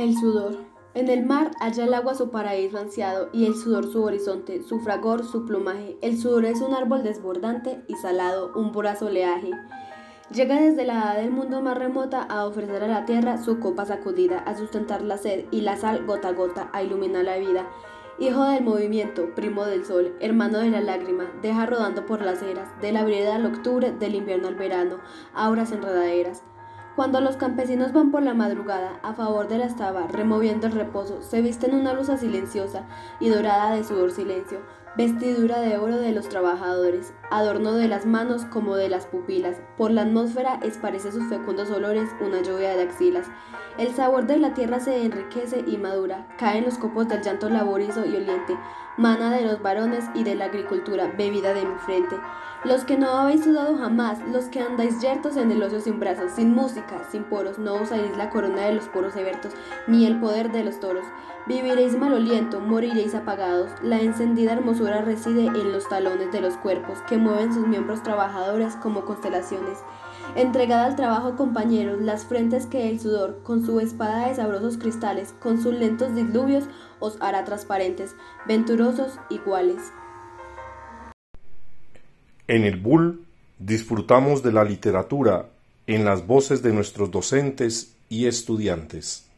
El sudor. En el mar halla el agua su paraíso ansiado y el sudor su horizonte, su fragor, su plumaje. El sudor es un árbol desbordante y salado, un voraz oleaje. Llega desde la edad del mundo más remota a ofrecer a la tierra su copa sacudida, a sustentar la sed y la sal gota a gota, a iluminar la vida. Hijo del movimiento, primo del sol, hermano de la lágrima, deja rodando por las eras, de la brida al octubre, del invierno al verano, auras enredaderas. Cuando los campesinos van por la madrugada a favor de la estaba, removiendo el reposo, se visten una blusa silenciosa y dorada de sudor silencio, vestidura de oro de los trabajadores, adorno de las manos como de las pupilas. Por la atmósfera esparce sus fecundos olores una lluvia de axilas. El sabor de la tierra se enriquece y madura, caen los copos del llanto laborizo y oliente, mana de los varones y de la agricultura, bebida de mi frente. Los que no habéis sudado jamás, los que andáis yertos en el ocio sin brazos, sin música, sin poros, no usaréis la corona de los poros ebertos, ni el poder de los toros. Viviréis maloliento, moriréis apagados. La encendida hermosura reside en los talones de los cuerpos, que mueven sus miembros trabajadores como constelaciones. Entregada al trabajo, compañeros, las frentes que el sudor, con su espada de sabrosos cristales, con sus lentos diluvios, os hará transparentes, venturosos, iguales. En el Bull disfrutamos de la literatura en las voces de nuestros docentes y estudiantes.